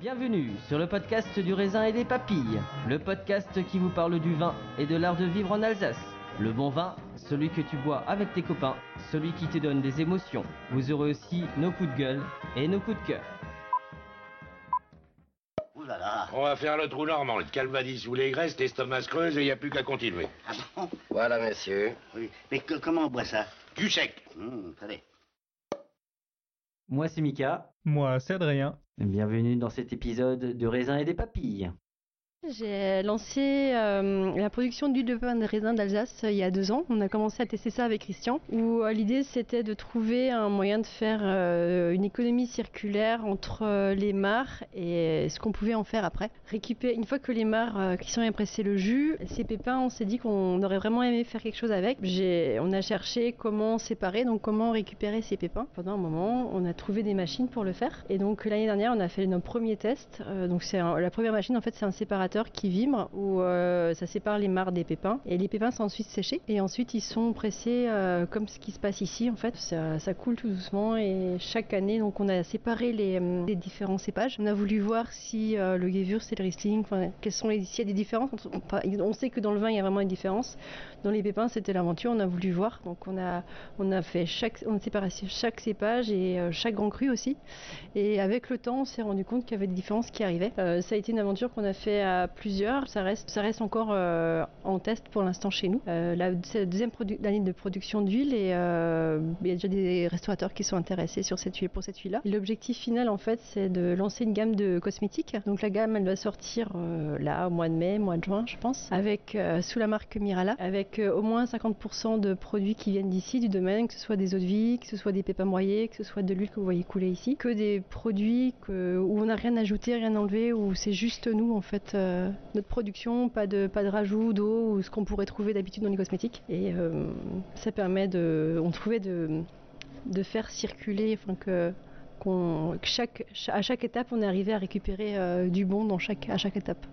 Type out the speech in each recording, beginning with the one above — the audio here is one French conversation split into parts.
Bienvenue sur le podcast du raisin et des papilles, le podcast qui vous parle du vin et de l'art de vivre en Alsace. Le bon vin, celui que tu bois avec tes copains, celui qui te donne des émotions. Vous aurez aussi nos coups de gueule et nos coups de cœur. Ouh là là. On va faire le trou normand, le calvadis sous les graisses, l'estomac se creuse et il n'y a plus qu'à continuer. Ah bon? Voilà, monsieur. Oui. Mais que- comment on boit ça? Du sec. Hum, Allez. Moi c'est Mika, Moi, c'est Adrien. Bienvenue dans cet épisode de raisin et des papilles. J'ai lancé euh, la production d'huile de pain de raisin d'Alsace euh, il y a deux ans. On a commencé à tester ça avec Christian, où euh, l'idée c'était de trouver un moyen de faire une économie circulaire entre les mares et ce qu'on pouvait en faire après. Récupérer une fois que les mares qui sont pressé le jus, ces pépins, on s'est dit qu'on aurait vraiment aimé faire quelque chose avec. On a cherché comment séparer, donc comment récupérer ces pépins. Pendant un moment, on a trouvé des machines pour le faire. Et donc l'année dernière, on a fait nos premiers tests. Donc c'est la première machine, en fait, c'est un séparateur qui vibre où euh, ça sépare les mares des pépins. Et les pépins sont ensuite séchés. Et ensuite, ils sont pressés euh, comme ce qui se passe ici. En fait, ça, coule tout doucement. Et chaque année, donc on a séparé les, euh, différents cépages. On a voulu voir si le Gewürz et le Riesling, quelles sont les, s'il y a des différences. on, sait que dans le vin, il y a vraiment une différence. Dans les pépins, c'était l'aventure. On a voulu voir. Donc on a, on a fait chaque, on a séparé chaque cépage et chaque grand cru aussi. Et avec le temps, on s'est rendu compte qu'il y avait des différences qui arrivaient. Ça a été une aventure qu'on a fait à plusieurs. Ça reste, encore euh, en test pour l'instant chez nous. Euh, c'est la deuxième année de production d'huile et euh, il y a déjà des restaurateurs qui sont intéressés sur cette huile, pour cette huile-là. L'objectif final, en fait, c'est de lancer une gamme de cosmétiques. Donc la gamme, elle va sortir là au mois de mai, mois de juin, je pense, avec sous la marque Mirala, avec au moins 50% de produits qui viennent d'ici, du domaine, que ce soit des eaux de vie, que ce soit des pépins broyés, que ce soit de l'huile que vous voyez couler ici, que des produits que- où on n'a rien ajouté, rien enlevé, où c'est juste nous en fait, euh, notre production, pas de rajout d'eau ou ce qu'on pourrait trouver d'habitude dans les cosmétiques. Et euh, ça permet de, on trouvait de faire circuler, enfin que chaque à chaque étape on est arrivé à récupérer euh, du bon dans à chaque étape.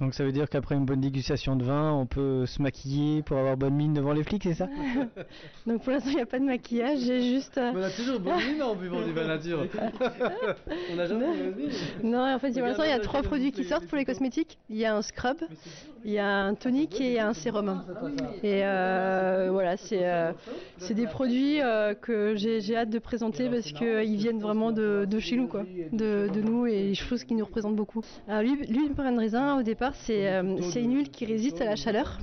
Donc ça veut dire qu'après une bonne dégustation de vin, on peut se maquiller pour avoir bonne mine devant les flics, c'est ça? Donc pour l'instant il n'y a pas de maquillage, j'ai juste euh, On a toujours bonne mine en buvant du vin nature. On n'a jamais mauvaise mine. Non, en fait, pour l'instant, il y a trois produits qui sortent pour les cosmétiques. Il y a un scrub, il y a un tonique et il y a un sérum. Et euh, voilà, c'est euh, c'est des produits euh, que j'ai j'ai hâte de présenter parce qu'ils viennent vraiment de, de chez nous, quoi, de, de nous et choses qui nous représentent beaucoup. Alors, l'huile de raisin, au départ, c'est euh, c'est une huile qui résiste à la chaleur.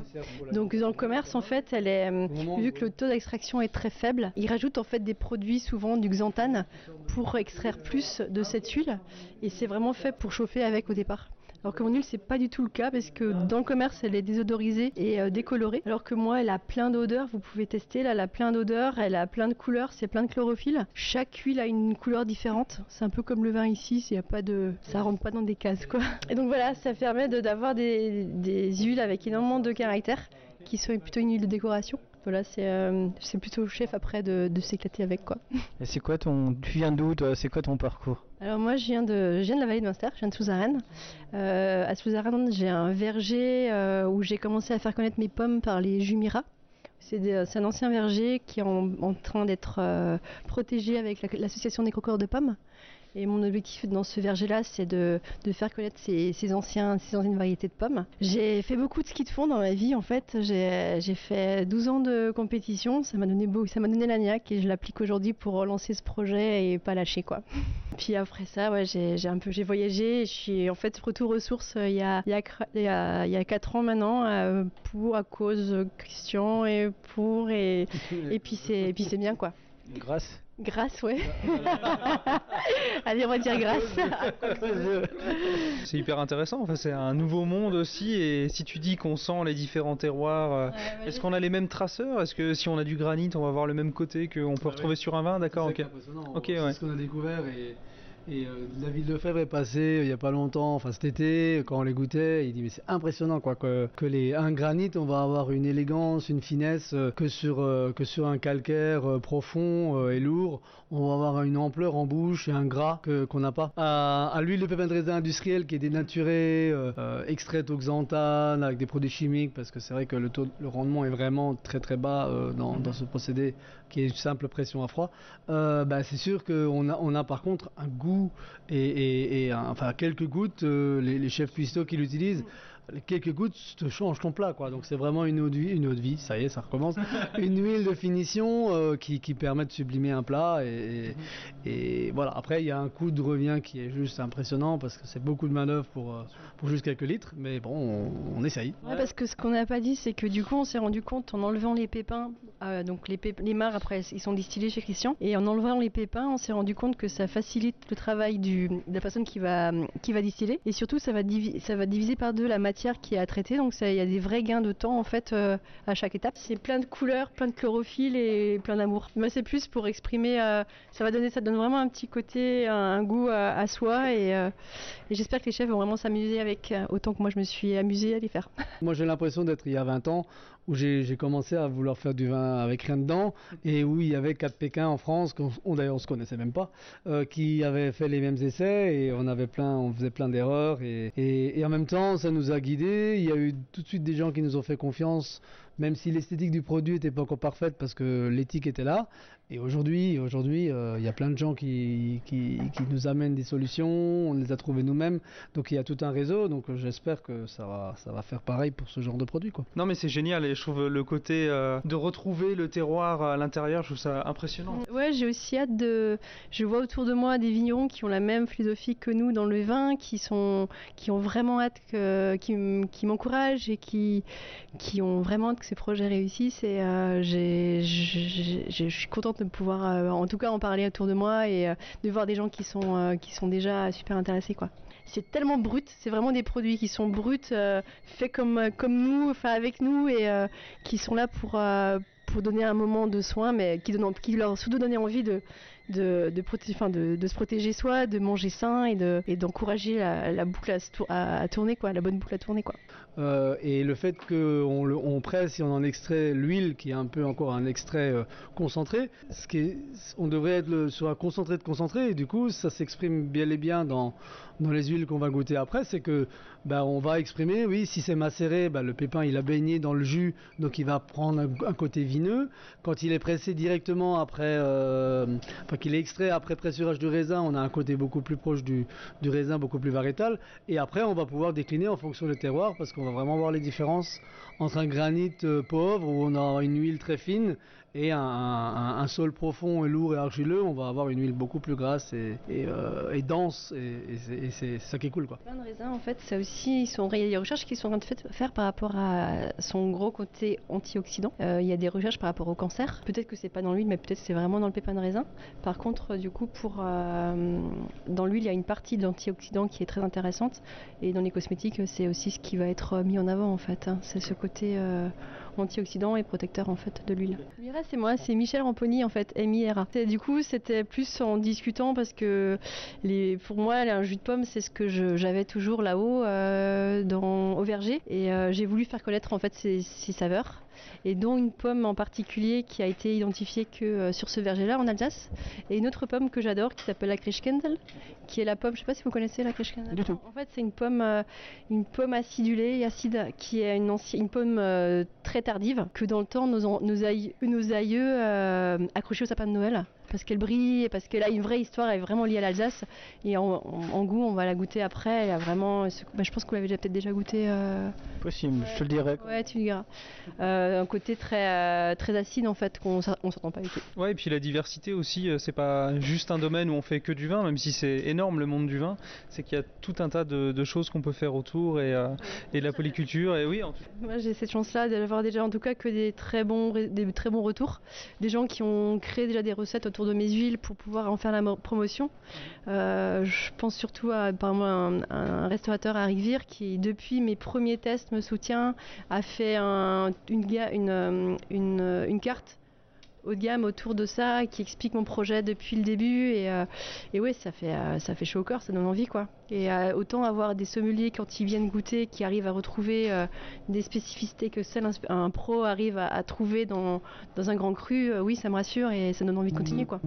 Donc dans le commerce, en fait, elle est, euh, vu que le taux d'extraction est très faible, ils rajoutent en fait des produits, souvent du xanthane, pour extraire plus de cette huile. Et c'est vraiment fait pour chauffer avec au départ. Alors que mon huile, c'est pas du tout le cas parce que dans le commerce, elle est désodorisée et euh, décolorée. Alors que moi, elle a plein d'odeurs. Vous pouvez tester. Là, elle a plein d'odeurs, elle a plein de couleurs, c'est plein de chlorophylle. Chaque huile a une couleur différente. C'est un peu comme le vin ici. Il y a pas de, ça rentre pas dans des cases, quoi. Et donc voilà, ça permet de- d'avoir des, des huiles avec énormément de caractère qui sont plutôt une huile de décoration. C'est euh, c'est plutôt au chef après de, de s'éclater avec quoi. Et c'est quoi ton. Tu viens d'où toi? C'est quoi ton parcours? Alors moi je viens de, je viens de la vallée de Munster, je viens de Souzarène. Euh, à Souzarène j'ai un verger euh, où j'ai commencé à faire connaître mes pommes par les Jumiras. C'est un ancien verger qui est en, en train d'être protégé avec la- l'association des croqueurs de pommes. Et mon objectif dans ce verger-là, c'est de, de faire connaître ces, ces anciens, ces anciennes variétés de pommes. J'ai fait beaucoup de ski de fond dans ma vie, en fait. J'ai fait 12 ans de compétition. Ça m'a donné beau, ça donné et je l'applique aujourd'hui pour relancer ce projet et pas lâcher, quoi. Puis après ça, ouais, j'ai un peu, j'ai voyagé. Je suis en fait retour aux sources euh, il y a, il y a, il y a, 4 ans maintenant, euh, pour, à cause de Christian et pour, et, et puis c'est et puis c'est bien, quoi. Grâce Grâce, ouais. Allez, on va dire grâce. C'est hyper intéressant, enfin, c'est un nouveau monde aussi et si tu dis qu'on sent les différents terroirs, euh, est-ce qu'on a les mêmes traceurs? Est-ce que si on a du granit on va voir le même côté qu'on peut retrouver sur un vin? D'accord, ok. Ok, C'est ouais. ce qu'on a découvert et, et euh, David Lefebvre est passé euh, il y a pas longtemps, enfin cet été, quand on les goûtait, il dit mais c'est impressionnant quoi que, que les un granit on va avoir une élégance, une finesse euh, que sur euh, que sur un calcaire profond et lourd, on va avoir une ampleur en bouche et un gras qu'on n'a pas. À, à l'huile de pépin de raisin industriel qui est dénaturée, extraite au xanthane avec des produits chimiques parce que c'est vrai que le taux, le rendement est vraiment très très bas dans, dans ce procédé qui est une simple pression à froid. Euh, bah, c'est sûr qu'on a, par contre un goût et, enfin quelques gouttes, euh, les, chefs cuistots qui l'utilisent, quelques gouttes te changent ton plat quoi. Donc c'est vraiment une eau de vie, une eau de vie, ça y est, ça recommence. une huile de finition euh, qui, qui permet de sublimer un plat et, et- et voilà. Après il y a un coût de revient qui est juste impressionnant parce que c'est beaucoup de manœuvre pour, euh, pour juste quelques litres, mais bon, on, on essaye. Ouais, parce que ce qu'on n'a pas dit, c'est que du coup, on s'est rendu compte en enlevant les pépins, euh, donc les, pép- les mares après, ils sont distillés chez Christian, et en enlevant les pépins, on s'est rendu compte que ça facilite le travail du, de la personne qui va, qui va distiller, et surtout, ça va, divi- ça va diviser par deux la matière qui est à traiter, donc ça- il y a des vrais gains de temps en fait euh, à chaque étape. C'est plein de couleurs, plein de chlorophylle et plein d'amour. Moi, c'est plus pour exprimer, euh, ça va donner, ça donne vraiment un petit côté, un, un goût à, à soi, et, euh, et j'espère que les chefs vont vraiment s'amuser avec autant que moi je me suis amusée à les faire. Moi j'ai l'impression d'être il y a 20 ans où j'ai commencé à vouloir faire du vin avec rien dedans et où il y avait quatre Pékins en France, qu'on on, d'ailleurs on se connaissait même pas, euh, qui avaient fait les mêmes essais et on avait plein, on faisait plein d'erreurs et, et, et en même temps ça nous a guidés. Il y a eu tout de suite des gens qui nous ont fait confiance, même si l'esthétique du produit n'était pas encore parfaite parce que l'éthique était là. Et aujourd'hui, aujourd'hui, euh, il y a plein de gens qui, qui, qui nous amènent des solutions, on les a trouvées nous-mêmes. Donc il y a tout un réseau, donc j'espère que ça va, ça va faire pareil pour ce genre de produit. Quoi. Non mais c'est génial et je trouve le côté euh, de retrouver le terroir à l'intérieur, je trouve ça impressionnant. Ouais, j'ai aussi hâte de. Je vois autour de moi des vignerons qui ont la même philosophie que nous dans le vin, qui sont, qui ont vraiment hâte que, qui, m'encouragent et qui, qui ont vraiment hâte que ces projets réussissent. Et euh, j'ai- je suis contente de pouvoir, euh, en tout cas, en parler autour de moi et euh, de voir des gens qui sont, euh, qui sont déjà super intéressés, quoi. C'est tellement brut, c'est vraiment des produits qui sont bruts, faits comme, comme nous, enfin avec nous et qui sont là pour, pour donner un moment de soin, mais qui, donnent, qui leur surtout donner envie de, de, de, se protéger soi, de manger sain et de- et d'encourager la, boucle à- à tourner, quoi, la bonne boucle à tourner. Quoi. Euh, et le fait qu'on on presse et on en extrait l'huile, qui est un peu encore un extrait euh, concentré, ce qui est, on devrait être le- sur un concentré de concentré, et du coup ça s'exprime bien et bien dans, dans les huiles qu'on va goûter après, c'est que bah, on va exprimer, oui, si c'est macéré, bah, le pépin il a baigné dans le jus, donc il va prendre un, côté vineux. Quand il est pressé directement après, euh, enfin qu'il est extrait après pressurage du raisin, on a un côté beaucoup plus proche du, du raisin, beaucoup plus variétal. Et après, on va pouvoir décliner en fonction des terroirs parce qu'on va vraiment voir les différences entre un granit euh, pauvre où on a une huile très fine et un, sol profond et lourd et argileux, on va avoir une huile beaucoup plus grasse et, euh, dense. Et, c'est- ça qui est cool, quoi. Plein de raisins, en fait, ça aussi, il y a des recherches qui sont en train de faire par rapport à son gros côté antioxydant. Euh, il y a des recherches par rapport au cancer. Peut-être que c'est pas dans l'huile, mais peut-être c'est vraiment dans le pépin de raisin. Par contre, du coup, euh, dans l'huile, il y a une partie d'antioxydant qui est très intéressante. Et dans les cosmétiques, c'est aussi ce qui va être mis en avant, en fait. hein. C'est ce côté antioxydant et protecteur, en fait, de l'huile. Mira, c'est moi, c'est Michel Ramponi, en fait, M-I-R-A. Et Du coup, c'était plus en discutant parce que les, pour moi, un jus de pomme, c'est ce que j'avais toujours là-haut euh, dans, au verger. Et euh, j'ai voulu faire connaître en fait ces saveurs. Et dont une pomme en particulier qui a été identifiée que euh, sur ce verger-là en Alsace, et une autre pomme que j'adore qui s'appelle la Krischkendel, qui est la pomme, je sais pas si vous connaissez la Krischkendel. Du tout. En fait, c'est une pomme, euh, une pomme acidulée et acide qui est une, pomme euh, très tardive que dans le temps nos, nos aïeux, nos aïeux accrochaient au sapin de Noël parce qu'elle brille et parce qu'elle a une vraie histoire, elle est vraiment liée à l'Alsace. Et en, en- en goût, on va la goûter après. Elle a vraiment, ce- bah, je pense que vous l'avez déjà- peut-être déjà goûté. euh, Possible, je te le dirai. Ouais, tu le diras. Euh, un côté très, euh, très acide en fait qu'on on s'entend pas avec. Ouais, et puis la diversité aussi, euh, c'est pas juste un domaine où on fait que du vin, même si c'est énorme le monde du vin, c'est qu'il y a tout un tas de, de choses qu'on peut faire autour et, euh, et de la polyculture. Et oui, en tout- Moi, j'ai cette chance-là d'avoir déjà en tout cas que des très bons, des très bons retours. Des gens qui ont créé déjà des recettes autour de mes huiles pour pouvoir en faire la mo- promotion. Euh, je pense surtout à par exemple, un, un restaurateur à Rivière qui, depuis mes premiers tests, me soutient, a fait un- une, ga- une, une, euh, une carte haut de gamme autour de ça, qui explique mon projet depuis le début. Et, euh, ouais, ça fait, euh, ça fait chaud au corps, ça donne envie quoi. Et euh, autant avoir des sommeliers quand ils viennent goûter, qui arrivent à retrouver euh, des spécificités que seul un, pro arrive à, à trouver dans, dans un grand cru, oui, ça me rassure et ça donne envie de continuer quoi.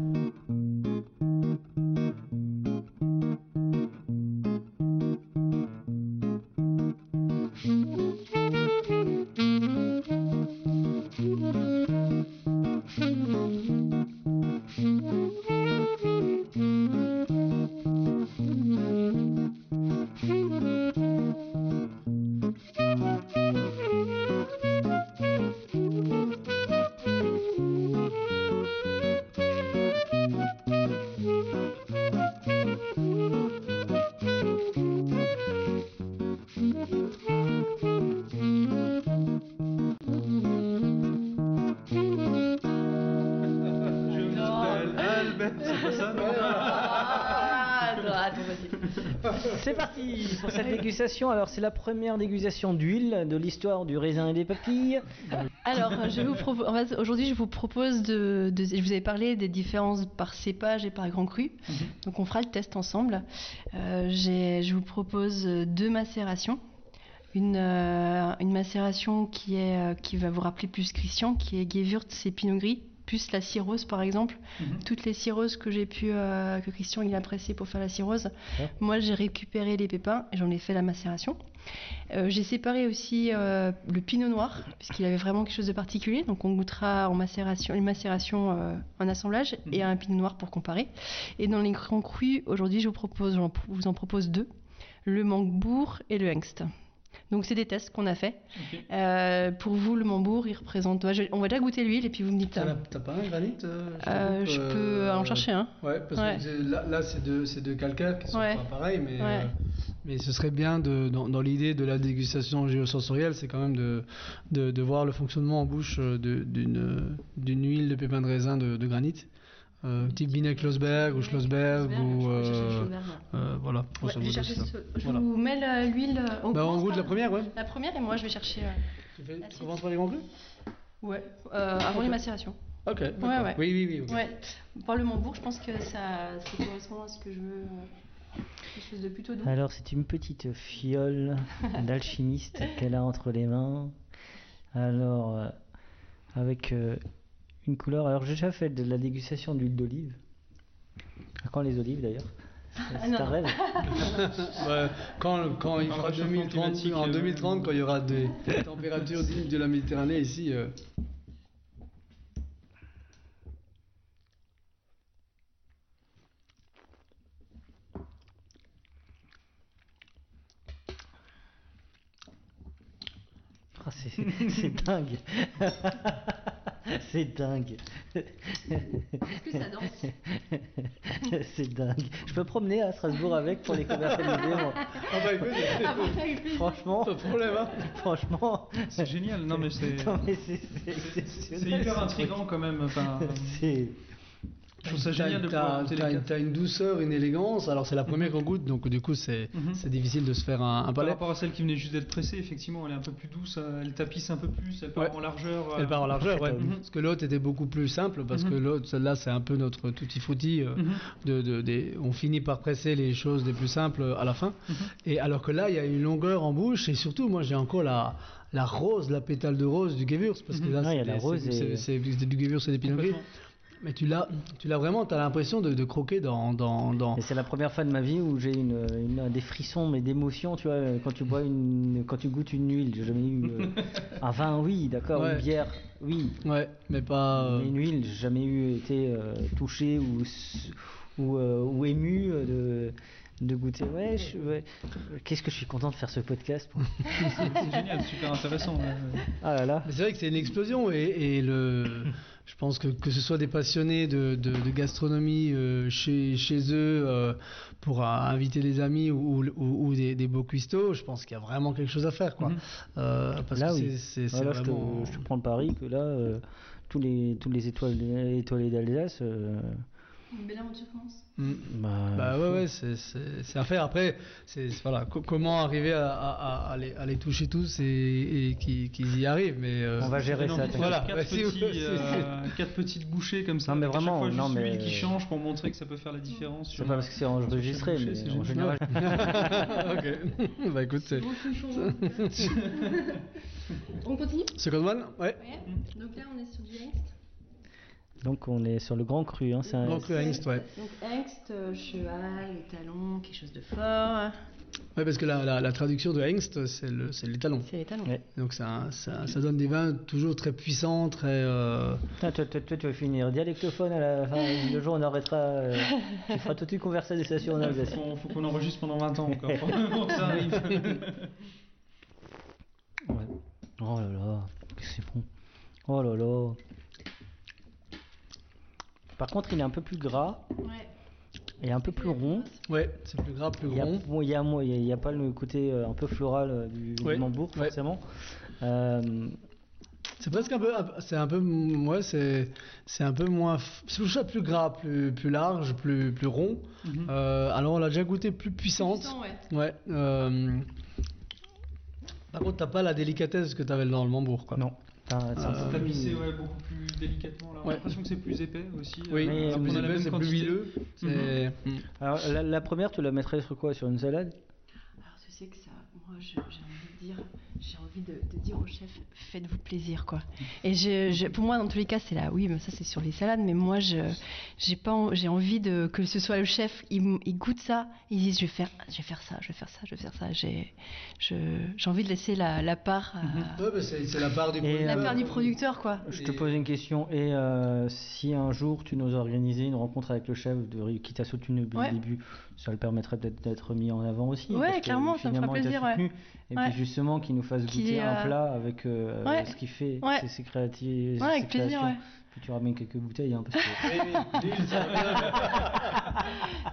C'est parti pour cette dégustation. Alors, c'est la première dégustation d'huile de l'histoire du raisin et des papilles. Alors, je vous propo- en fait, aujourd'hui, je vous propose de, de- Je vous avais parlé des différences par cépage et par grand cru. Donc, on fera le test ensemble. Euh, j'ai- je vous propose deux macérations. Une, euh, une macération qui, est, euh, qui va vous rappeler plus Christian, qui est Gewürz et Pinot Gris, plus la cirrhose par exemple. Toutes les cirrhoses que j'ai pu, euh, que Christian il a apprécié pour faire la cirrhose. Ouais. Moi, j'ai récupéré les pépins et j'en ai fait la macération. Euh, j'ai séparé aussi euh, le pinot noir, puisqu'il avait vraiment quelque chose de particulier. Donc on goûtera en macération, une macération euh, en assemblage et un pinot noir pour comparer. Et dans les grands crus, aujourd'hui, je vous, propose, j'en- vous en propose deux le Mangobourg et le Hengst. Donc c'est des tests qu'on a fait. Euh, pour vous, le Mambourg, il représente. ouais, je- On va déjà goûter l'huile et puis vous me dites. T'as euh, la- t'as pas un granit euh, je Euh, peux en chercher un. Ouais, parce Ouais. que c'est- là, là, c'est deux, c'est deux calcaires qui sont Ouais. pas pareils, mais, Ouais. euh, mais ce serait bien, de, dans, dans l'idée de la dégustation géosensorielle, c'est quand même de, de, de voir le fonctionnement en bouche de- d'une d'une huile de pépins de raisin de, de granit. Euh, type Binet Schlossberg ou Schlossberg ou je vais chercher le euh, euh, voilà. Ouais, je vais chercher ce- Je Voilà. vous mets l'huile. Bah, on commence goûte par la première, ouais. La première et moi je vais chercher. euh, Tu, fais- tu commences par les grands crus Ouais, euh, avant les macérations. Ok, Ouais, ouais. Oui, oui, oui, ok. Ouais. Par le Mambourg, je pense que ça, ça correspond à ce que je veux. euh, Quelque chose de plutôt doux. Alors, c'est une petite fiole d'alchimiste qu'elle a entre les mains. Alors, euh, avec euh, une couleur. Alors, j'ai déjà fait de la dégustation d'huile d'olive. À quand les olives d'ailleurs C'est Ah, c'est un non. rêve. Ouais, quand, quand il fera réchauffement 2030, climatique, en euh, 2030, quand il y aura des températures dignes de la Méditerranée ici. euh, Ah, c'est c'est dingue. c'est dingue. Est-ce que ça danse c'est dingue. Je peux promener à Strasbourg avec pour les commercialiser. moi. Ah bah écoute, Ah, plaisir. Franchement, pas de problème, hein. franchement, c'est génial. Non, mais c'est non, mais c'est c'est exceptionnel. hyper intriguant quand même. Enfin, C'est Je trouve ça génial de pouvoir t'as- une douceur, une élégance. Alors c'est la première qu'on goûte, donc du coup c'est Mhm. c'est difficile de se faire un, un Par palais. rapport à celle qui venait juste d'être pressée, effectivement, elle est un peu plus douce, euh, elle tapisse un peu plus, elle part Ouais. en largeur. euh, Elle part en largeur, ouais. Mhm. Parce que l'autre était beaucoup plus simple, parce que l'autre, celle-là, c'est un peu notre tutti frutti. euh, de, de- des- on finit par presser les choses les plus simples à la fin. Et alors que là, il y a une longueur en bouche, et surtout, moi, j'ai encore la, la rose, la pétale de rose du Gewürz, parce que là, Ouais, il y a c'est c'est- c'est c'est du Gewürz et des Pinot. Mais tu l'as, tu l'as vraiment, tu as l'impression de, de croquer dans, dans, dans, Et c'est la première fois de ma vie où j'ai une, une- des frissons, mais d'émotion, tu vois, quand tu bois une, quand tu goûtes une huile. J'ai jamais eu euh, un vin, oui, d'accord, Ouais. une bière, oui, Ouais, mais pas. euh, mais une huile, j'ai jamais eu été euh, touché ou ou, ou ému de de goûter. Ouais, je- ouais. qu'est-ce que je suis content de faire ce podcast. pour- C'est génial, super intéressant. ouais. Ah là là. Mais c'est vrai que c'est une explosion et, et le, je pense que que ce soit des passionnés de, de, de gastronomie euh, chez, chez eux euh, pour euh, inviter des amis ou, ou, ou des, des beaux cuistots, je pense qu'il y a vraiment quelque chose à faire quoi. Euh, parce Là, que oui. c'est- c'est c'est Voilà, je, te, vraiment. je te prends le pari que là, euh, tous les tous les étoiles étoilés d'Alsace. Une belle aventure commence. Mm. bah, Bah ouais, ouais, c'est- c'est c'est à faire. Après, c'est c'est- voilà, co- comment arriver à, à, à- à les, à les toucher tous et, et qu'ils qu'ils y arrivent. Mais euh, On va gérer Non, ça. Voilà, quatre, petits, euh, petites bouchées comme ça. Non, mais vraiment, fois non, mais- qui change pour montrer que ça peut faire la différence. C'est sur- pas parce que c'est enregistré, le mais en général. ok. bah écoute, c'est. On continue? Second one Ouais. Ouais. Donc là, on est sur du Hengst. Donc on est sur le grand cru. Hein, c'est un- Grand cru Hengst, ouais. Donc Hengst, euh, cheval, étalon, quelque chose de fort. Ouais, parce que la, la, la traduction de Hengst, c'est le- c'est l'étalon. C'est l'étalon. Ouais. Donc ça, ça, ça donne des vins toujours très puissants, très. euh, toi, toi, toi, tu vas finir dialectophone à la fin. Le jour où on arrêtera. euh, tu feras toute une conversation en Alsace. Faut, faut qu'on enregistre pendant 20 ans encore pour pour que ça arrive. Ouais. Oh là là, c'est bon. Oh là là. Par contre, il est un peu plus gras Ouais. et un peu plus rond. Ouais, c'est plus gras, plus Il y a, rond. bon, il y a, pas le côté euh, un peu floral euh, du, du Ouais, Mambourg, ouais. forcément. Euh, C'est presque un peu, c'est un peu, ouais, c'est, c'est un peu moins, c'est toujours plus gras, plus, plus large, plus, plus rond. Mhm. Euh, alors on l'a déjà goûté plus puissante. Puissant, ouais. Ouais. euh, Par contre, t'as pas la délicatesse que t'avais dans le Mambourg, quoi. non. Enfin, c'est Euh, ouais, beaucoup plus délicatement. là. On a Ouais. l'impression que c'est plus épais aussi. Oui, euh, c'est plus a épais, même c'est plus huileux. Mm. Alors, la, la première, tu la mettrais sur quoi Sur une salade? Alors tu sais que ça, moi je- j'ai envie dire, j'ai envie de, de dire au chef, faites-vous plaisir quoi. Et je, je- pour moi dans tous les cas c'est là, oui mais ça c'est sur les salades, mais moi je j'ai pas, j'ai envie de que ce soit le chef, il, goûte ça, il dit je vais faire, je vais faire ça, je vais faire ça, je vais faire ça. J'ai, je, j'ai envie de laisser la, la part, à- Ouais, bah, c'est, c'est la part du producteur. la part du producteur quoi. Je te pose une question. Et euh, si un jour tu nous organiser une rencontre avec le chef de, qui t'a soutenu depuis Ouais. le début, ça le permettrait peut-être d'être mis en avant aussi. Ouais, clairement, ça me fera finalement, il t'a plaisir, ouais. Et Ouais. puis justement, qu'il nous fasse goûter un euh, plat avec euh, ce qu'il fait, ses, ses créatifs. Ouais, avec plaisir, ouais. Tu ramènes quelques bouteilles. Hein, parce que...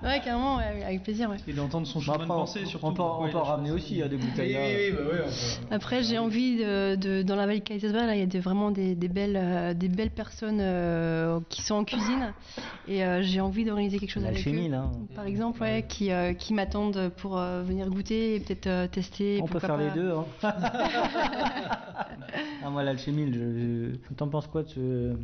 Ouais carrément, ouais, avec plaisir ouais. Et d'entendre son Bah, chemin après, de on, pensée surtout. on peut, on Ouais, peut la en ramener aussi à des bouteilles. oui, oui, bah ouais, on peut- Après, j'ai envie de, de- dans la vallée de Kaisersberg, il y a vraiment des, des belles, euh, des belles personnes euh, qui sont en cuisine, et euh, j'ai envie d'organiser quelque chose avec L'alchimie, eux. là. Par exemple, ouais, qui, euh, qui m'attendent pour euh, venir goûter et peut-être euh, tester. On peut faire les deux. Hein. ah, moi, l'alchimie, je, je... t'en penses quoi de ce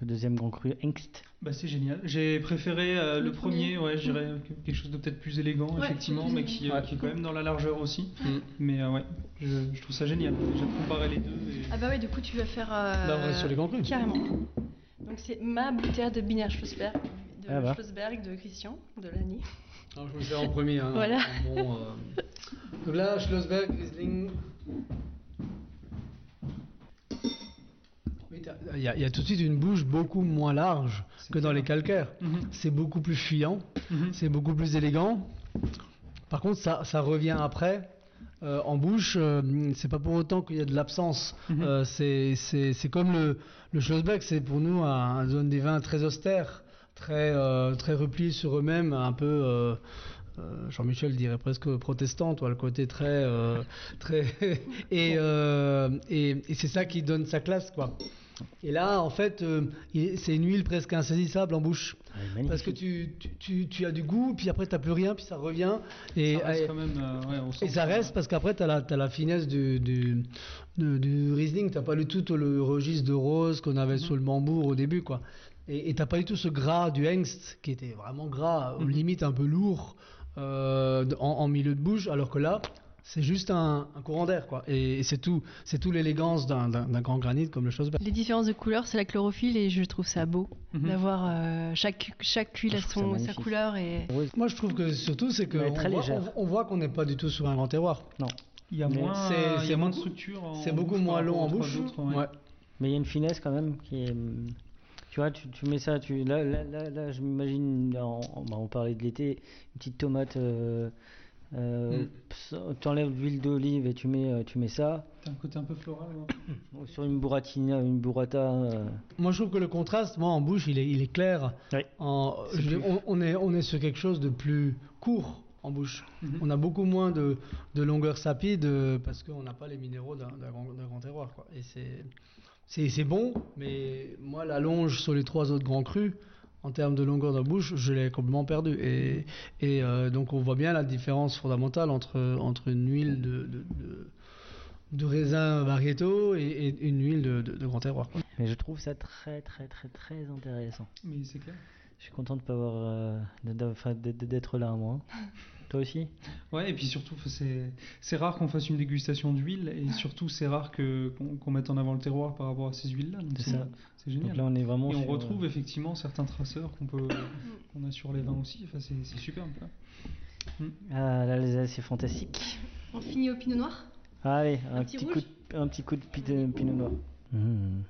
le deuxième grand cru Engst Bah, c'est génial. J'ai préféré euh, le, Le premier, premier. ouais, je dirais que- quelque chose de peut-être plus élégant, Ouais, effectivement, plus mais qui, euh, Ouais. qui est quand même dans la largeur aussi. Mm. Mais euh, ouais, je, je trouve ça génial. Déjà de comparer les deux. et- Ah bah ouais, du coup, tu vas faire. euh, Là, on reste sur les grands crus. Carrément. Donc c'est ma bouteille de Binaire Schlossberg, de Ah bah. Schlossberg de Christian, de l'année. Alors, je me sers en premier. Hein, Voilà. bon, euh, Donc là, Schlossberg, Riesling. Il y, a- il y a tout de suite une bouche beaucoup moins large que dans les calcaires. Mhm. C'est beaucoup plus fuyant, Mhm. c'est beaucoup plus élégant. Par contre, ça, ça revient après. euh, en bouche, euh, c'est pas pour autant qu'il y a de l'absence. Mhm. Euh, c'est- comme le, le Schlossberg, c'est pour nous un, un zone des vins très austère, très, euh, très sur eux-mêmes, un peu. Jean-Michel dirait presque protestant, toi, le côté très, très et, et, et c'est ça qui donne sa classe, quoi. Et là, en fait, euh, c'est une huile presque insaisissable en bouche. magnifique. Parce que tu, tu, tu- tu as du goût, puis après, tu n'as plus rien, puis ça revient. Et, Ça reste et- quand même, euh, ouais, on sent et ça reste parce qu'après, tu as, la t'as la finesse du, du, du, du Riesling. Tu n'as pas du tout le registre de rose qu'on avait sur le Bambourg au début. quoi. Et tu n'as pas du tout ce gras du Hengst qui était vraiment gras, Mhm. limite un peu lourd euh, en, en milieu de bouche, alors que là, c'est juste un, un courant d'air. quoi. Et, et c'est tout, c'est tout l'élégance d'un d'un- d'un grand granit comme le chose. Les différences de couleurs, c'est la chlorophylle et je trouve ça beau Mhm. d'avoir euh, chaque, chaque huile a son, sa couleur. Et... Moi, je trouve que surtout, c'est Elle est qu'on très voit, légère. on, on voit qu'on n'est pas du tout sur un grand terroir. Non. Il y a moins, c'est- il y c'est a moins de beaucoup- structure. en c'est beaucoup bouche moins long en bouche. ouais. Ouais. Mais il y a une finesse quand même qui est. Tu vois, tu, tu mets ça, tu, là, là, là, là, je m'imagine, en- en- bah, on parlait de l'été, une petite tomate, euh, euh, Mm. ça- t'enlèves l'huile d'olive et tu mets, euh, tu mets ça. T'as un côté un peu floral. ouais. Sur une burratina, une burrata. euh, Moi, je trouve que le contraste, moi, en bouche, il est, il est clair. En- je on, on est, on est sur quelque chose de plus court en bouche. Mhm. On a beaucoup moins de, de longueur sapide euh, parce qu'on n'a pas les minéraux d'un grand, terroir. Quoi. Et c'est- c'est c'est bon, mais moi, la longe sur les trois autres grands crus, en termes de longueur de bouche, je l'ai complètement perdu. Et, et euh, donc, on voit bien la différence fondamentale entre, entre une huile de, de, de, de raisin variétaux et, et une huile de, grand terroir. quoi. Mais je trouve ça très, très, très, très intéressant. Mais c'est clair. Je suis content de pas avoir, euh, d'être là, moi. Toi aussi Ouais, et puis surtout, c'est rare qu'on fasse une dégustation d'huile, et surtout, c'est rare que qu'on mette en avant le terroir par rapport à ces huiles-là. C'est ça. C'est génial. Donc là, on est vraiment Et on retrouve euh, effectivement certains traceurs qu'on peut qu'on a sur les vins aussi. Enfin, c'est superbe. quoi. Mm. Ah, l'Alsace, c'est fantastique. On finit au pinot noir Allez, un, Un petit petit, rouge coup de, un petit coup de de pinot noir. Mmh.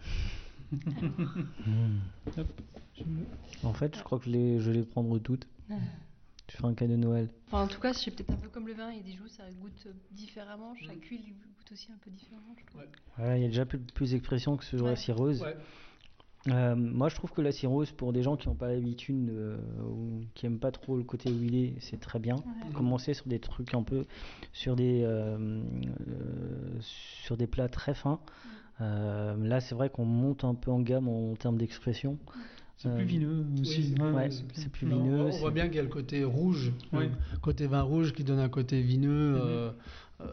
Mmh. Me- En fait, je crois que je les, je vais les prendre toutes. Je ferai un cadeau de Noël. Enfin, en tout cas, c'est peut-être un peu comme le vin, il y a des joues, ça goûte différemment. Chaque huile goûte aussi un peu différemment. je trouve. Voilà, il y a déjà plus, plus d'expression que sur la Ouais. cirrhose. Ouais. Euh, moi, je trouve que la cirrhose, pour des gens qui n'ont pas l'habitude euh, ou qui aiment pas trop le côté huilé, c'est très bien. Ouais. Commencer sur des trucs un peu, sur des, euh, euh, sur des plats très fins. Euh, là, c'est vrai qu'on monte un peu en gamme en, termes d'expression. C'est plus vineux aussi. c'est ouais, c'est plus on vineux. voit- On c'est- voit bien qu'il y a le côté rouge, le côté vin rouge qui donne un côté vineux, euh, euh,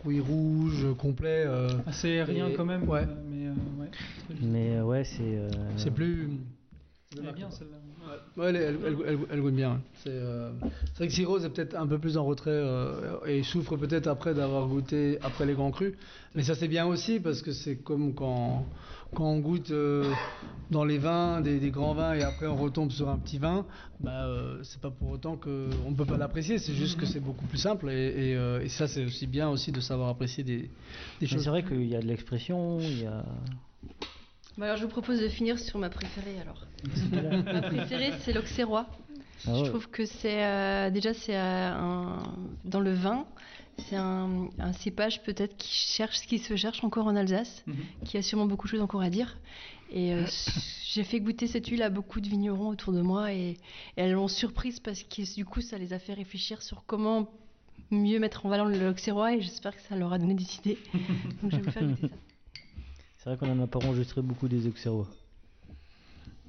fruits rouges, complet. euh, Assez aérien et- quand même. Ouais. euh, mais euh, ouais. Mais ouais, c'est. euh, C'est plus. Elle est bien celle-là. Ouais, elle, elle, elle- elle- elle goûte bien. C'est euh, vrai que Cirrose est peut-être un peu plus en retrait euh, et souffre peut-être après d'avoir goûté après les grands crus. Mais ça c'est bien aussi parce que c'est comme quand, quand on goûte euh, dans les vins, des, des grands vins et après on retombe sur un petit vin. Bah, euh, c'est pas pour autant qu'on ne peut pas l'apprécier, c'est juste que c'est beaucoup plus simple et, et, euh, et ça c'est aussi bien aussi de savoir apprécier des, des choses. c'est vrai qu'il y a de l'expression, il y a. Bah alors, je vous propose de finir sur ma préférée alors. ma préférée, c'est l'Auxerrois. Ah Je trouve que c'est euh, déjà c'est euh, dans le vin, c'est un, un cépage peut-être qui cherche qui se cherche encore en Alsace, Mhm. qui a sûrement beaucoup de choses encore à dire. Et euh, j'ai fait goûter cette huile à beaucoup de vignerons autour de moi et, et elles l'ont surprise parce que du coup ça les a fait réfléchir sur comment mieux mettre en valeur le et j'espère que ça leur a donné des idées. Donc je vais vous faire goûter ça. C'est vrai qu'on en a pas enregistré beaucoup des Auxerrois.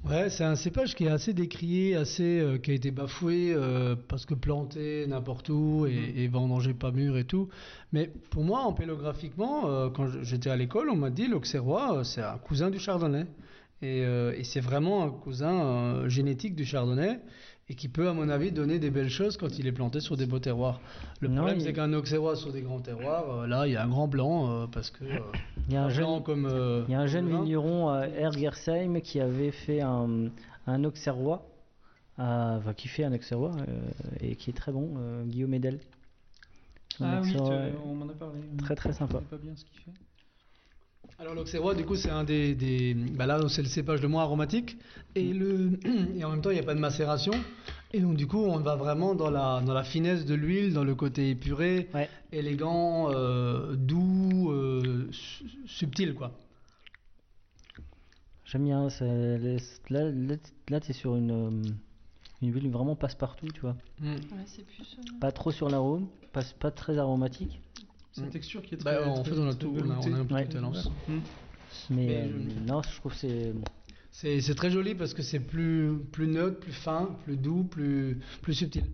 Ouais, c'est un cépage qui est assez décrié, assez euh, qui a été bafoué euh, parce que planté n'importe où et, et vendanger pas mûr et tout. Mais pour moi, empélographiquement, euh, quand j'étais à l'école, on m'a dit l'Auxerrois, euh, c'est un cousin du Chardonnay. Et, et c'est vraiment un cousin génétique du Chardonnay et qui peut, à mon avis, donner des belles choses quand il est planté sur des beaux terroirs. Le Non, problème, il- c'est qu'un Auxerrois sur des grands terroirs, euh, là, il y a un grand blanc euh, parce que. euh, Il y a un un jeune, blanc comme. euh, il y a un jeune le vin. vigneron à Ergersheim qui avait fait un, un Auxerrois, euh, enfin qui fait un Auxerrois euh, et qui est très bon, euh, Guillaume Edel. Son Ah oui, on m'en a parlé. Très très sympa. Je sais pas bien ce qu'il fait. Alors l'Auxerrois, du coup, c'est un des, des bah là, c'est le cépage le moins aromatique et le et en même temps, il n'y a pas de macération et donc du coup, on va vraiment dans la dans la finesse de l'huile, dans le côté épuré, Ouais. élégant, euh, doux, euh, su- subtil, quoi. J'aime bien. Là, là, là tu es sur une, euh, une huile vraiment passe-partout, tu vois. Ouais, c'est plus. euh, Pas trop sur l'arôme, pas, pas très aromatique. C'est une texture qui est Bah, très. en très- fait, on a tout, on a, on a un peu Ouais. tout à l'envers. Mm. Mais, Mais euh, je- non, je trouve que c'est. C'est c'est très joli parce que c'est plus, plus neutre, plus fin, plus doux, plus, plus subtil.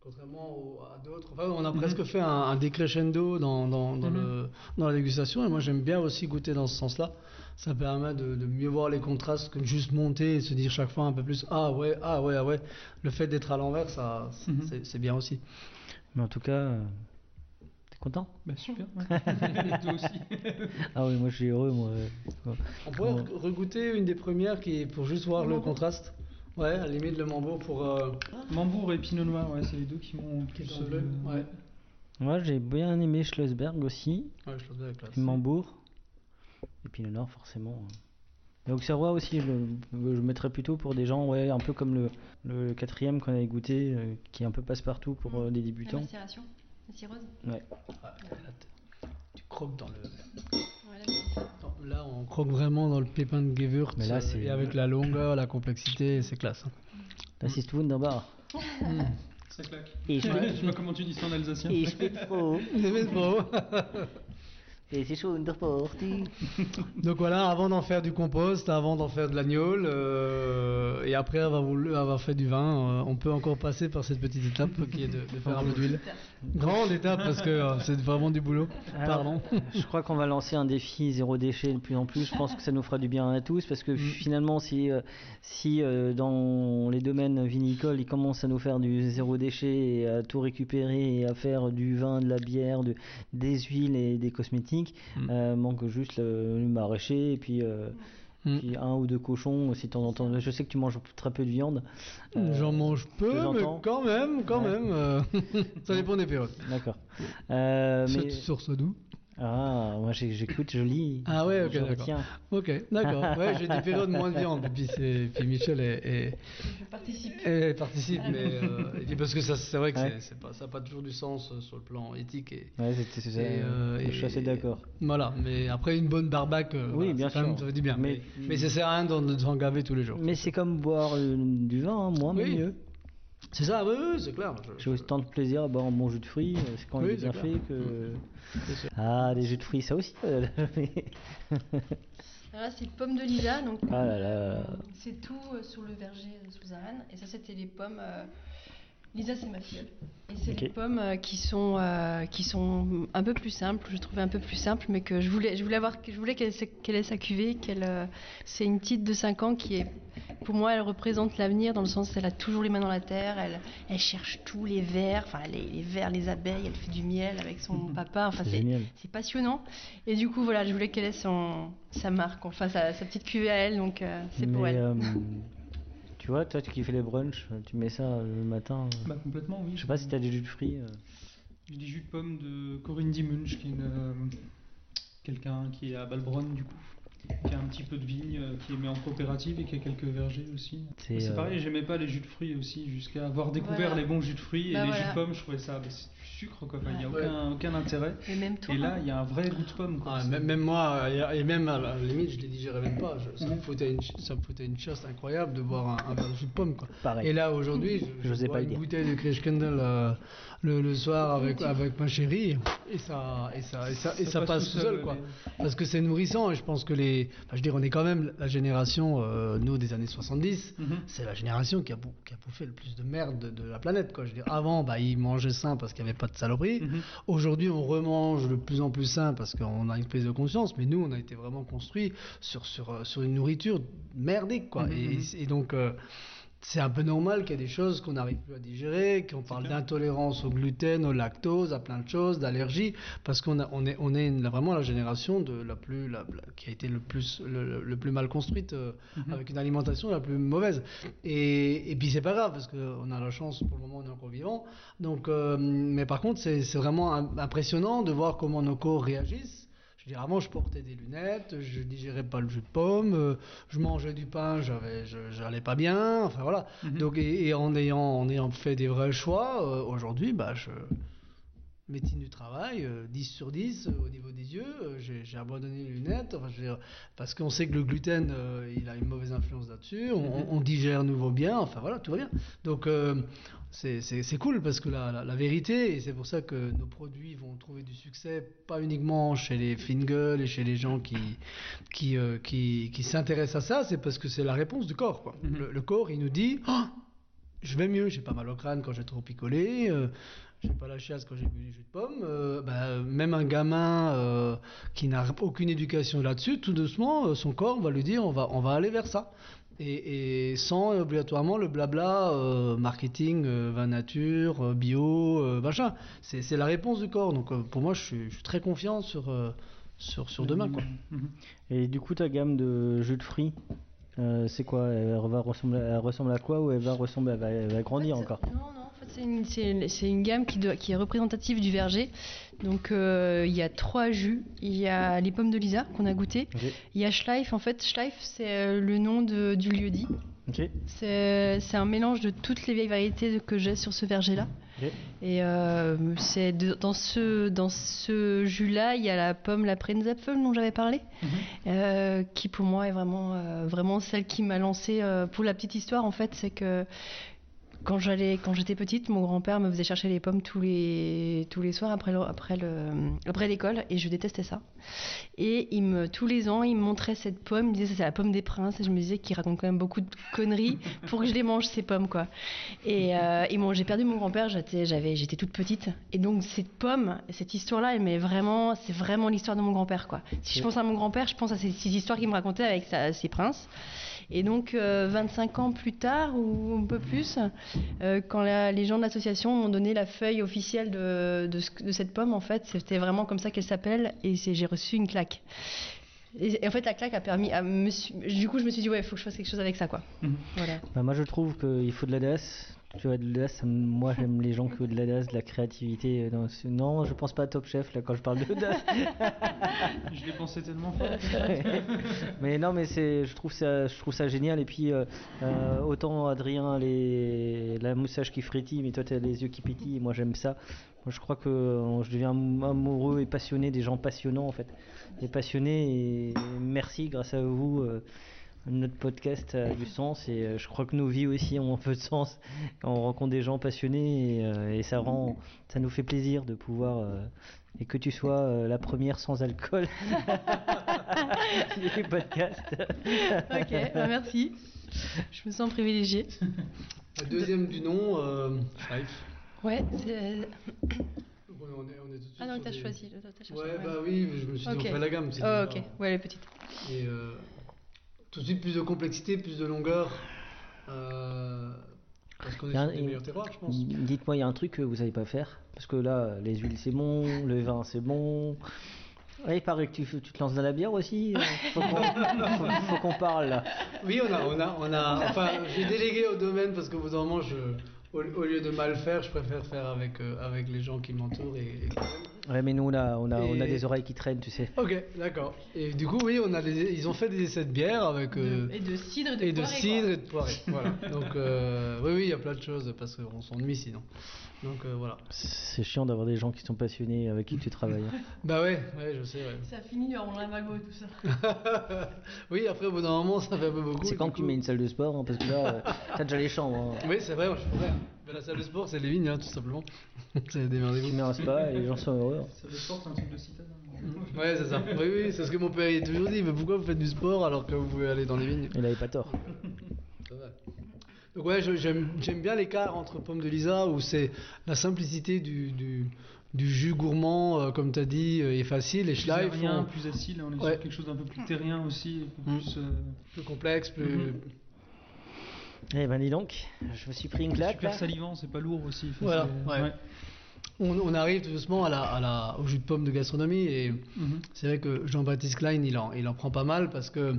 Contrairement au- à d'autres. Enfin, on a Mhm. presque fait un, un décrescendo dans, dans, dans Mhm. le, dans la dégustation. Et moi, j'aime bien aussi goûter dans ce sens-là. Ça permet de, de mieux voir les contrastes que de juste monter et se dire chaque fois un peu plus Ah ouais, ah ouais, ah ouais. Le fait d'être à l'envers, ça, Mhm. c'est- c'est bien aussi. Mais en tout cas, euh, content Bah, super. Toi aussi. Ah oui, moi je suis heureux, moi. On pourrait Comment- re- regoûter une des premières qui pour juste voir le contraste. Ouais, à la limite, le mambo pour. euh, Mambourg et Pinot Noir, ouais, c'est les deux qui m'ont bleus. euh, Ouais. Moi j'ai bien aimé Schlossberg aussi. Ouais, ça classe. Et Mambourg. Et le Nord, forcément. Et Auxerrois aussi, je le je le mettrais plutôt pour des gens, ouais, un peu comme le, le quatrième qu'on avait goûté, euh, qui est un peu passe-partout pour euh, des La débutants. macération, la cirrhose. Ouais. Tu croques dans le. Voilà. Non, Là, on croque vraiment dans le pépin de Gewürz. Mais là, euh, c'est- Et avec la longueur, la complexité, c'est classe. hein. Das ist wunderbar. Ça claque. Et je Ouais, fais- je sais pas comment tu dis ça en alsacien. Et je fais faux. C'est beau. Et c'est chaud de porter. Donc voilà, avant d'en faire du compost, avant d'en faire de l'agneau, euh, et après avoir, voulu, avoir fait du vin, euh, on peut encore passer par cette petite étape qui est de, de faire un peu d'huile. Grande étape parce que euh, c'est vraiment du boulot. Pardon. Je crois qu'on va lancer un défi zéro déchet de plus en plus. Je pense que ça nous fera du bien à tous parce que finalement, si, si dans les domaines vinicoles, ils commencent à nous faire du zéro déchet et à tout récupérer et à faire du vin, de la bière, de, des huiles et des cosmétiques, euh, manque juste le, le maraîcher et puis. euh, Mm. puis un ou deux cochons aussi de temps en temps. Je sais que tu manges très peu de viande. Euh, J'en mange peu, mais quand même, quand Ouais. même. euh, ça dépend des périodes. D'accord. Euh, Sur- mais... Sur ce doux. Ah, moi j'écoute, je lis. Ah ouais, ok, je d'accord. Ok, d'accord. Ouais, j'ai des périodes moins de viande. Et puis, c'est- puis Michel est, Je participe. est- participe, mais euh, et puis parce que ça, c'est vrai que Ouais. c'est- c'est pas, ça n'a pas toujours du sens euh, sur le plan éthique. Et, Ouais, c'est- ça. et, euh, je suis assez d'accord. Voilà, mais après une bonne barbaque, euh, Oui, voilà, bien même- ça fait du bien. Mais- Mais, mais ça sert à rien de s'en gaver tous les jours. Mais c'est comme boire du vin, hein, moins mais Oui. mieux. C'est ça, oui, oui, c'est clair. Je- J'ai autant de plaisir à boire un bon jus de fruits, euh, c'est quand il Oui, est bien fait clair. que. Ah, des jus de fruits, ça aussi. euh, là, c'est pomme de Lisa, donc Ah là là. c'est tout euh, sur le verger de Suzanne. Et ça, c'était les pommes. euh, Lisa, c'est ma filleule. Et c'est les pommes euh, qui sont euh, qui sont un peu plus simples. Je trouvais un peu plus simples, mais que je voulais je voulais avoir je voulais qu'elle ait- qu'elle ait sa cuvée. Qu'elle euh, c'est une petite de 5 ans qui est pour moi, elle représente l'avenir dans le sens elle a toujours les mains dans la terre. Elle elle cherche tous les vers, enfin les, les vers, les abeilles. Elle fait du miel avec son papa. Enfin, C'est passionnant. Et du coup, voilà, je voulais qu'elle ait son, sa marque, enfin sa, sa petite cuvée à elle, donc euh, c'est pour elle. euh, tu vois, toi qui fais les brunchs, tu mets ça euh, le matin. euh, Bah, complètement, oui. Je sais pas si t'as des jus de fruits. euh. J'ai des jus de pommes de Corinne Dimunch, qui est une, euh, quelqu'un qui est à Balbronn, du coup. Qui a un petit peu de vigne, euh, qui est mis en coopérative et qui a quelques vergers aussi. C'est, euh, pareil, j'aimais pas les jus de fruits aussi, jusqu'à avoir découvert Voilà. les bons jus de fruits et Bah les voilà. jus de pommes, je trouvais ça, bah, c'est du sucre quoi, il n'y a Ouais. aucun, aucun intérêt. Et même toi. Et là, il y a un vrai goût de pomme. Quoi. Ah, même, même moi, et même à la limite, je les digérais même pas. Je- ça, me foutait une, ça me foutait une chasse incroyable de boire un, un verre de jus de pomme. Quoi. Pareil. Et là, aujourd'hui, je, je J'osais bois une dire. bouteille de Kirschkendel euh, le, le soir avec, avec ma chérie, et ça, et ça, et ça, et ça passe tout seul. Quoi. Parce que c'est nourrissant, et je pense que les. enfin, je veux dire, on est quand même la génération, euh, nous, des années 70, Mhm. c'est la génération qui a, bou- qui a bouffé le plus de merde de, de la planète. Quoi. Je veux dire, avant, bah, ils mangeaient sain parce qu'il n'y avait pas de saloperie. Mhm. Aujourd'hui, on remange de plus en plus sain parce qu'on a une prise de conscience, mais nous, on a été vraiment construit sur, sur, euh, sur une nourriture merdique, quoi. Et, mhm. et donc, euh, c'est un peu normal qu'il y ait des choses qu'on n'arrive plus à digérer, qu'on parle d'intolérance au gluten, au lactose, à plein de choses, d'allergies, parce qu'on on est, on est une- vraiment la génération de la plus, la- qui a été le plus, le, plus mal construite, euh, Mhm. avec une alimentation la plus mauvaise. Et, et puis c'est pas grave, parce qu'on a la chance, pour le moment, on est encore vivant. Donc, euh, mais par contre, c'est vraiment im- impressionnant de voir comment nos corps réagissent. Je avant, je portais des lunettes, je digérais pas le jus de pomme, euh, je mangeais du pain, j'avais, j'allais pas bien, enfin voilà. Mhm. Donc, et, et en ayant, en ayant fait des vrais choix, euh, aujourd'hui, bah, je, médecine du travail, euh, 10 sur 10 euh, au niveau des yeux. j'ai abandonné les lunettes enfin, je veux dire, parce qu'on sait que le gluten, il a une mauvaise influence là-dessus. On, on- on digère nouveau bien. Enfin voilà, tout va bien. Donc c'est cool parce que la, la- la vérité, et c'est pour ça que nos produits vont trouver du succès, pas uniquement chez les fingers et chez les gens qui, qui, euh, qui, qui s'intéressent à ça, c'est parce que c'est la réponse du corps. Quoi. le, le corps, il nous dit Oh, je vais mieux, j'ai pas mal au crâne quand j'ai trop picolé, euh, j'ai pas la chiasse quand j'ai bu du jus de pomme. euh, bah, même un gamin euh, qui n'a aucune éducation là-dessus, tout doucement, son corps va lui dire on va, on va aller vers ça. Et, et sans obligatoirement le blabla euh, marketing, euh, vin nature, euh, bio, euh, machin. C'est la réponse du corps. Donc euh, pour moi, je suis, je suis très confiant sur, euh, sur, sur demain. Quoi. Et du coup, ta gamme de jus de fruits, euh, c'est quoi? Elle va ressembler, elle ressemble à quoi ou elle va ressembler, elle va, elle va grandir encore En fait, c'est une, c'est- c'est une gamme qui, doit- qui est représentative du verger. Donc euh, il y a trois jus. Il y a les pommes de Lisa qu'on a goûté. Il y a Schleif. En fait, Schleif, c'est euh, le nom de- du lieu dit. Ok. C'est un mélange de toutes les vieilles variétés que j'ai sur ce verger-là. Et euh, c'est dans ce, dans ce jus-là, il y a la pomme, la Prenzapfel dont j'avais parlé, euh, qui pour moi est vraiment, euh, vraiment celle qui m'a lancé. euh, pour la petite histoire, en fait, c'est que quand j'allais, quand j'étais petite, mon grand-père me faisait chercher les pommes tous les, tous les soirs après, le- après, le, après l'école, et je détestais ça. Et il me, tous les ans, il me montrait cette pomme, il me disait c'est la pomme des princes, et je me disais qu'il raconte quand même beaucoup de conneries pour que je les mange ces pommes, quoi. Et, euh, et bon, j'ai perdu mon grand-père, j'étais, j'avais, j'étais toute petite, et donc cette pomme, cette m'est vraiment, c'est vraiment l'histoire de mon grand-père, quoi. Si je pense à mon grand-père, je pense à ces, ces histoires qu'il me racontait avec sa- ses princes. Et donc, euh, 25 ans plus tard, ou un peu plus, euh, quand la- les gens de l'association m'ont donné la feuille officielle de, de, ce- de cette pomme, en fait, c'était vraiment comme ça qu'elle s'appelle, et j'ai reçu une claque. Et, et en fait, la claque a permis à me su- Du coup, je me suis dit, ouais, il faut que je fasse quelque chose avec ça, quoi. Voilà. Bah, moi, je trouve qu'il faut de l'audace. Tu vois, de l'audace, ça moi j'aime les gens qui ont de l'audace, de la créativité. euh, dans ce- Non, je pense pas à Top Chef là quand je parle d'audace. Je l'ai pensé tellement fort. mais non, mais c'est, je trouve ça, je trouve ça génial. Et puis euh, euh, autant Adrien les, la moustache qui frétille, mais toi t'as les yeux qui pétillent. Moi j'aime ça. Moi je crois que je deviens am- amoureux et passionné des gens passionnants en fait. Et passionné et merci grâce à vous. euh, notre podcast a du sens et euh, je crois que nos vies aussi ont un peu de sens. On rencontre des gens passionnés et, euh, et ça rend, ça nous fait plaisir de pouvoir euh, et que tu sois euh, la première sans alcool des podcasts. ok, bah, merci. Je me sens privilégiée. La deuxième du nom, euh. Ouais, c'est. Donc on est- on est- on est tout de suite Ah non, t'as des- choisi. Ouais, bah oui, je me suis dit, on fait la gamme. c'est Oh, ok, ouais, les petites. Et euh, tout de suite, plus de complexité, plus de longueur. euh, parce qu'on est sur des meilleurs terroirs, je pense. Dites-moi, il y a un truc que vous savez pas faire parce que là, les huiles c'est bon, le vin c'est bon. Ouais, il paraît que tu, tu te lances dans la bière aussi. euh, Faut qu'on faut- faut qu'on parle là. Oui, on a, on a, on a. Enfin, j'ai délégué au domaine parce qu'au bout d'un moment, je, au, au lieu de mal faire, je préfère faire avec, euh, avec les gens qui m'entourent et, et. Ouais, mais nous on a, on a, on a des oreilles qui traînent, tu sais. Ok, d'accord. Et du coup, oui, on a des, ils ont fait des essais de bière avec. euh, Et de cidre et de et de cidre quoi. et de poirée. voilà. Donc, euh, oui, oui, il y a plein de choses parce qu'on s'ennuie sinon. Donc, euh, voilà. C'est chiant d'avoir des gens qui sont passionnés avec qui tu travailles. Bah ouais, ouais, je sais, ouais. Ça finit en lavago et tout ça. oui, après, au bout d'un moment, ça fait un peu beaucoup. C'est quand tu mets une salle de sport, hein, parce que là, euh, t'as déjà les chambres. hein. Oui, c'est vrai, moi, je suis vrai. La salle de sport, c'est les vignes, hein, tout simplement. c'est des Tu mets un spa et les gens sont heureux. Ça le sport, c'est un truc de citadin. Ouais, c'est ça. Oui, oui, c'est ce que mon père a toujours dit. Mais pourquoi vous faites du sport alors que vous pouvez aller dans les vignes? Il avait pas tort. C'est vrai. Donc ouais, j'aime bien l'écart entre Pomme de Lisa où c'est la simplicité du, du, du jus gourmand, euh, comme tu as dit, euh, est facile. Et Plus Schleif, rien, on- plus acide, là, on est Ouais. sur quelque chose d'un peu plus terrien aussi, un peu plus. euh, plus complexe, plus. Mhm. Eh ben dis donc, je me suis pris une claque super là. salivant, c'est pas lourd aussi. Enfin, Voilà, ouais. On, on arrive tout doucement à la, à la, au jus de pomme de gastronomie et Mhm. c'est vrai que Jean-Baptiste Klein il en, il en prend pas mal parce que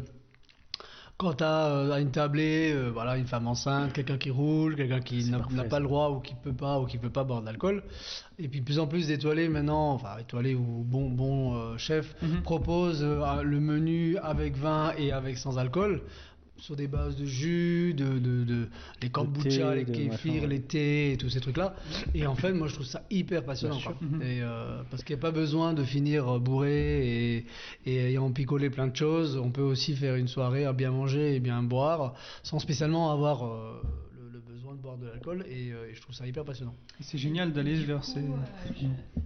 quand tu as une tablée, euh, voilà, une femme enceinte, quelqu'un qui roule, quelqu'un qui n'a n'a pas le droit ou qui peut pas ou qui peut pas boire de l'alcool, et puis de plus en plus d'étoilés maintenant, enfin étoilés ou bon bon euh, chef Mhm. propose euh, le menu avec vin et avec sans alcool. Sur des bases de jus, de, de, de les kombucha, les kéfirs, les thés et tous ces trucs-là. Et en fait, moi, je trouve ça hyper passionnant. Quoi. Et, euh, parce qu'il n'y a pas besoin de finir bourré et, et ayant picolé plein de choses. On peut aussi faire une soirée à bien manger et bien boire sans spécialement avoir euh, le, le besoin de boire de l'alcool. Et, euh, et je trouve ça hyper passionnant. C'est génial d'aller vers ces.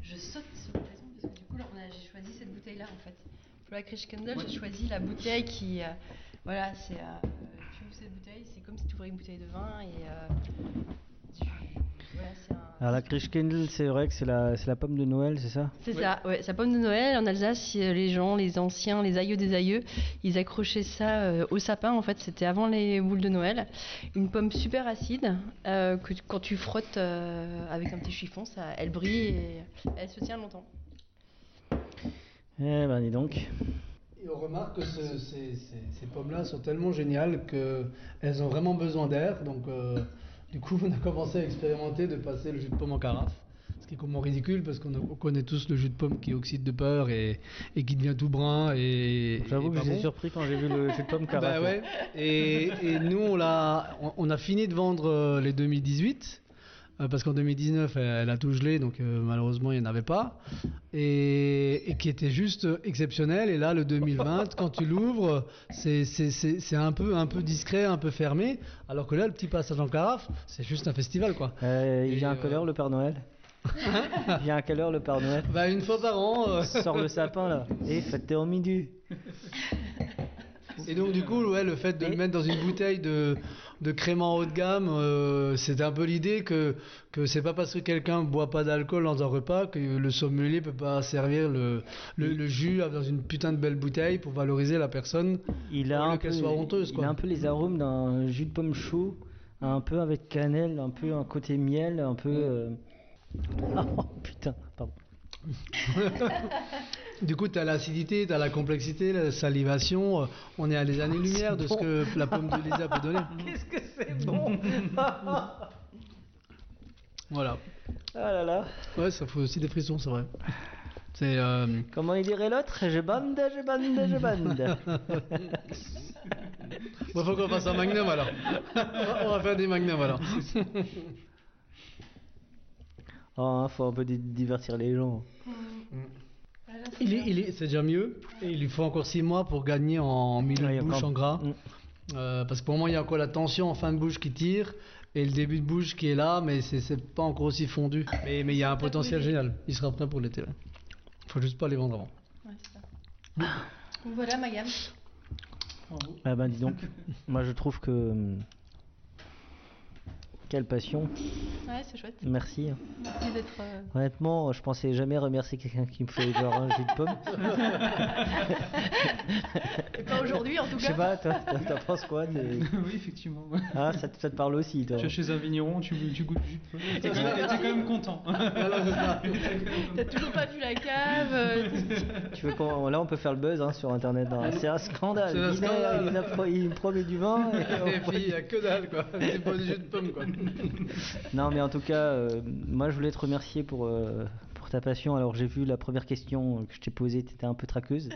Je saute sur raison parce que du coup, j'ai choisi cette bouteille-là en fait. Pour la Krish Candle, j'ai choisi la bouteille qui. Voilà, c'est. euh, tu ouvres cette bouteille, c'est comme si tu ouvrais une bouteille de vin et. euh, tu- voilà, c'est un. Alors la Christkindl, c'est vrai que c'est la, c'est la pomme de Noël, c'est ça? C'est ça, ouais, sa pomme de Noël. En Alsace, euh, les gens, les anciens, les aïeux des aïeux, ils accrochaient ça euh, au sapin. En fait, c'était avant les boules de Noël. Une pomme super acide euh, que quand tu frottes euh, avec un petit chiffon, ça, elle brille et elle se tient longtemps. Eh ben dis donc. Et on remarque que ce- ces, ces- ces pommes-là sont tellement géniales qu'elles ont vraiment besoin d'air. Donc, euh, du coup, on a commencé à expérimenter de passer le jus de pomme en carafe. Ce qui est complètement ridicule parce qu'on connaît tous le jus de pomme qui oxyde de peur et, et qui devient tout brun. Et, J'avoue que j'étais bon. surpris quand j'ai vu le jus de pomme Bah carafe. ouais. Et, et nous, on, l'a, on, on a fini de vendre euh, les 2018. Euh, Parce qu'en 2019, elle, a tout gelé, donc euh, malheureusement, il n'y en avait pas. Et, et qui était juste exceptionnel. Et là, le 2020, quand tu l'ouvres, c'est, c'est, c'est, c'est un, peu, un peu discret, un peu fermé. Alors que là, le petit passage en carafe, c'est juste un festival, quoi. Euh, il à euh, quelle heure le Père Noël? Il vient à quelle heure le Père Noël? Bah, une fois par an. euh. Sors le sapin là. Et faites au midi. Et donc du coup, ouais, le fait de le mettre dans une bouteille de, de crément haut de gamme, euh, c'est un peu l'idée que que c'est pas parce que quelqu'un boit pas d'alcool dans un repas que le sommelier peut pas servir le, le, le jus dans une putain de belle bouteille pour valoriser la personne. Il a un peu, qu'elle soit honteuse, il quoi. a un peu les arômes d'un jus de pomme chaud, un peu avec cannelle, un peu un côté miel, un peu. euh, Oh putain, pardon. Du coup, tu as l'acidité, tu as la complexité, la salivation. euh, On est à des années-lumière de ce que la pomme de Lisa peut donner. Qu'est-ce que c'est bon Voilà. Ah là là. Ouais, ça fait aussi des frissons, c'est vrai. C'est. euh, Comment il dirait l'autre? Je bande, je bande, je bande. Bon, faut qu'on fasse un magnum alors. on, va, faire des magnums alors. Oh, hein, faut un peu di- divertir les gens. Il est, il est- c'est déjà mieux. Et il lui faut encore 6 mois pour gagner en milieu Ouais, de bouche, en gras. Mm. Euh, parce que pour moi, il y a encore la tension en fin de bouche qui tire et le début de bouche qui est là, mais c'est, c'est pas encore aussi fondu. Mais mais il y a un potentiel génial. Il sera prêt pour l'été. là. Faut juste pas les vendre avant. Donc voilà ma gamme. Ah ben dis donc, moi je trouve que... Quelle passion. Ouais, c'est chouette. Merci. Merci d'être. euh, Honnêtement, je pensais jamais remercier quelqu'un qui me fait genre un jus de pomme. et pas aujourd'hui en tout Je sais cas. pas, toi, t'en penses quoi oui, effectivement. Ah, ça, te- ça te parle aussi, toi. Tu chez un vigneron, tu, tu goûtes du jus de pomme. Et t'es t'es quand même content. T'as toujours pas vu la cave. euh, Tu veux qu'on- Là, on peut faire le buzz hein, sur internet. hein. C'est un scandale. C'est un Il, a- scandale. il a pro- il me promet du vin. et on- Et puis il y a que dalle quoi. C'est pas du jus de pomme quoi. Non, mais en tout cas, euh, moi je voulais te remercier pour, euh, pour ta passion. Alors, j'ai vu la première question que je t'ai posée, tu étais un peu traqueuse.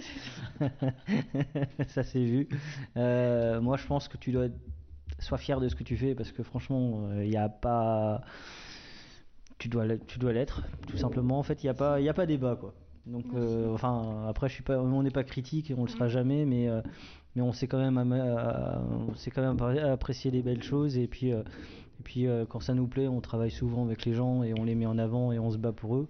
Ça s'est vu. Euh, moi, je pense que tu dois être... sois fier de ce que tu fais parce que franchement, il n'y a pas. Tu dois l'être- tu dois l'être, tout simplement. En fait, il n'y a, pas- y a pas débat, quoi. Donc, euh, enfin, après, je suis pas, on n'est pas critique et on le sera jamais, mais, euh, mais on sait quand même, on sait quand même apprécier les belles choses et puis, euh, et puis euh, quand ça nous plaît, on travaille souvent avec les gens et on les met en avant et on se bat pour eux.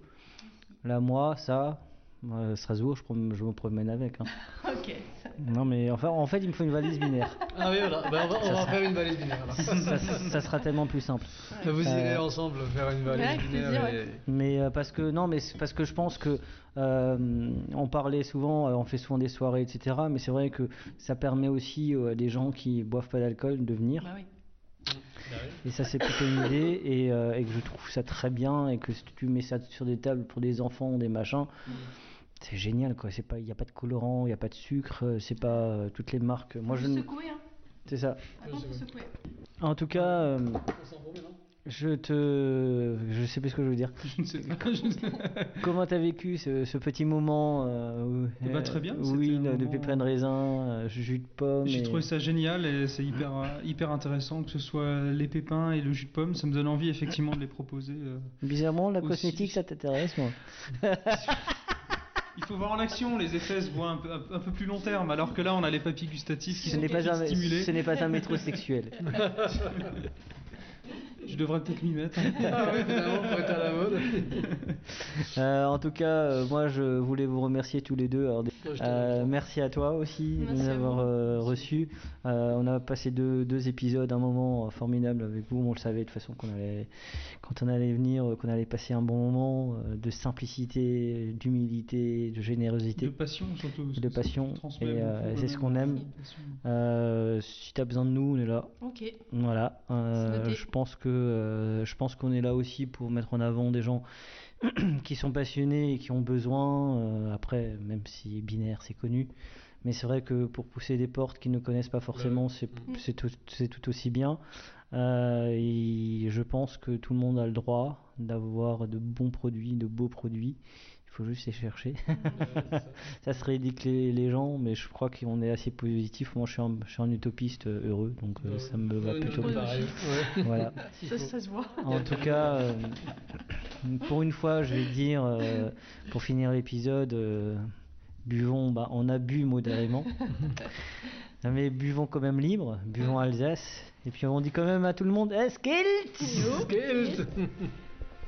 Là, moi, ça, moi, Strasbourg, je, prom- je me promène avec. hein. ok. Non, mais enfin, en fait, il me faut une valise binaire. Ah oui voilà. Ben, on va, on Ça va sera- faire une valise binaire. ça, ça sera tellement plus simple. Vous irez Euh, ensemble faire une valise Ouais, binaire. plaisir, et- ouais. Mais euh, parce que non, mais c'est parce que je pense que euh, on parlait souvent, euh, on fait souvent des soirées, etc. Mais c'est vrai que ça permet aussi euh, à des gens qui boivent pas d'alcool de venir. Bah oui. Et ça, c'est plutôt une idée et, euh, et que je trouve ça très bien et que si tu mets ça sur des tables pour des enfants, des machins, c'est génial quoi. C'est pas, il n'y a pas de colorant, il n'y a pas de sucre, euh, c'est pas euh, toutes les marques. Moi, je secouer, hein. c'est ça. Secouer. En tout cas, euh, Je te. Je sais plus ce que je veux dire. Je ne sais pas. Comment t'as vécu ce, ce petit moment euh, où- ben, très bien, Oui, c'était un de pépins de raisin, euh, jus de pomme. J'ai et- trouvé ça génial et c'est hyper, euh, hyper intéressant que ce soit les pépins et le jus de pomme. Ça me donne envie effectivement de les proposer. euh. Bizarrement, la Aussi. cosmétique, ça t'intéresse, moi. Il faut voir en action, les effets se voient un peu, un peu plus long terme, alors que là on a les papilles gustatives qui Ce sont pas un, stimulées. ce n'est pas un métrosexuel. Je devrais peut-être m'y mettre. Ah finalement, être à la mode. Euh, en tout cas, euh, moi je voulais vous remercier tous les deux. Alors, euh, merci à toi aussi de Merci nous à avoir euh, reçus. Euh, on a passé deux, deux épisodes, un moment formidable avec vous. On le savait de toute façon qu'on allait, quand on allait venir, qu'on allait passer un bon moment euh, de simplicité, d'humilité, de générosité. De passion surtout. de passion et euh, c'est ce qu'on aime. Euh, si tu as besoin de nous, on est là. Ok. Voilà. Euh, je pense que euh, je pense qu'on est là aussi pour mettre en avant des gens qui sont passionnés et qui ont besoin. euh, après, même si binaire c'est connu, mais c'est vrai que pour pousser des portes qu'ils ne connaissent pas forcément, c'est tout, c'est tout aussi bien. Euh, et je pense que tout le monde a le droit d'avoir de bons produits, de beaux produits. Il faut juste les chercher. ça serait ridicule les, les gens, mais je crois qu'on est assez positif. Moi, je suis un, je suis un utopiste euh, heureux, donc euh, ça me va plutôt bien. Voilà. Ça, ça se voit. En tout cas, euh, pour une fois, je vais dire, euh, pour finir l'épisode, euh, buvons, bah, on a bu modérément, mais buvons quand même libre, buvons Alsace, et puis on dit quand même à tout le monde, Eskilt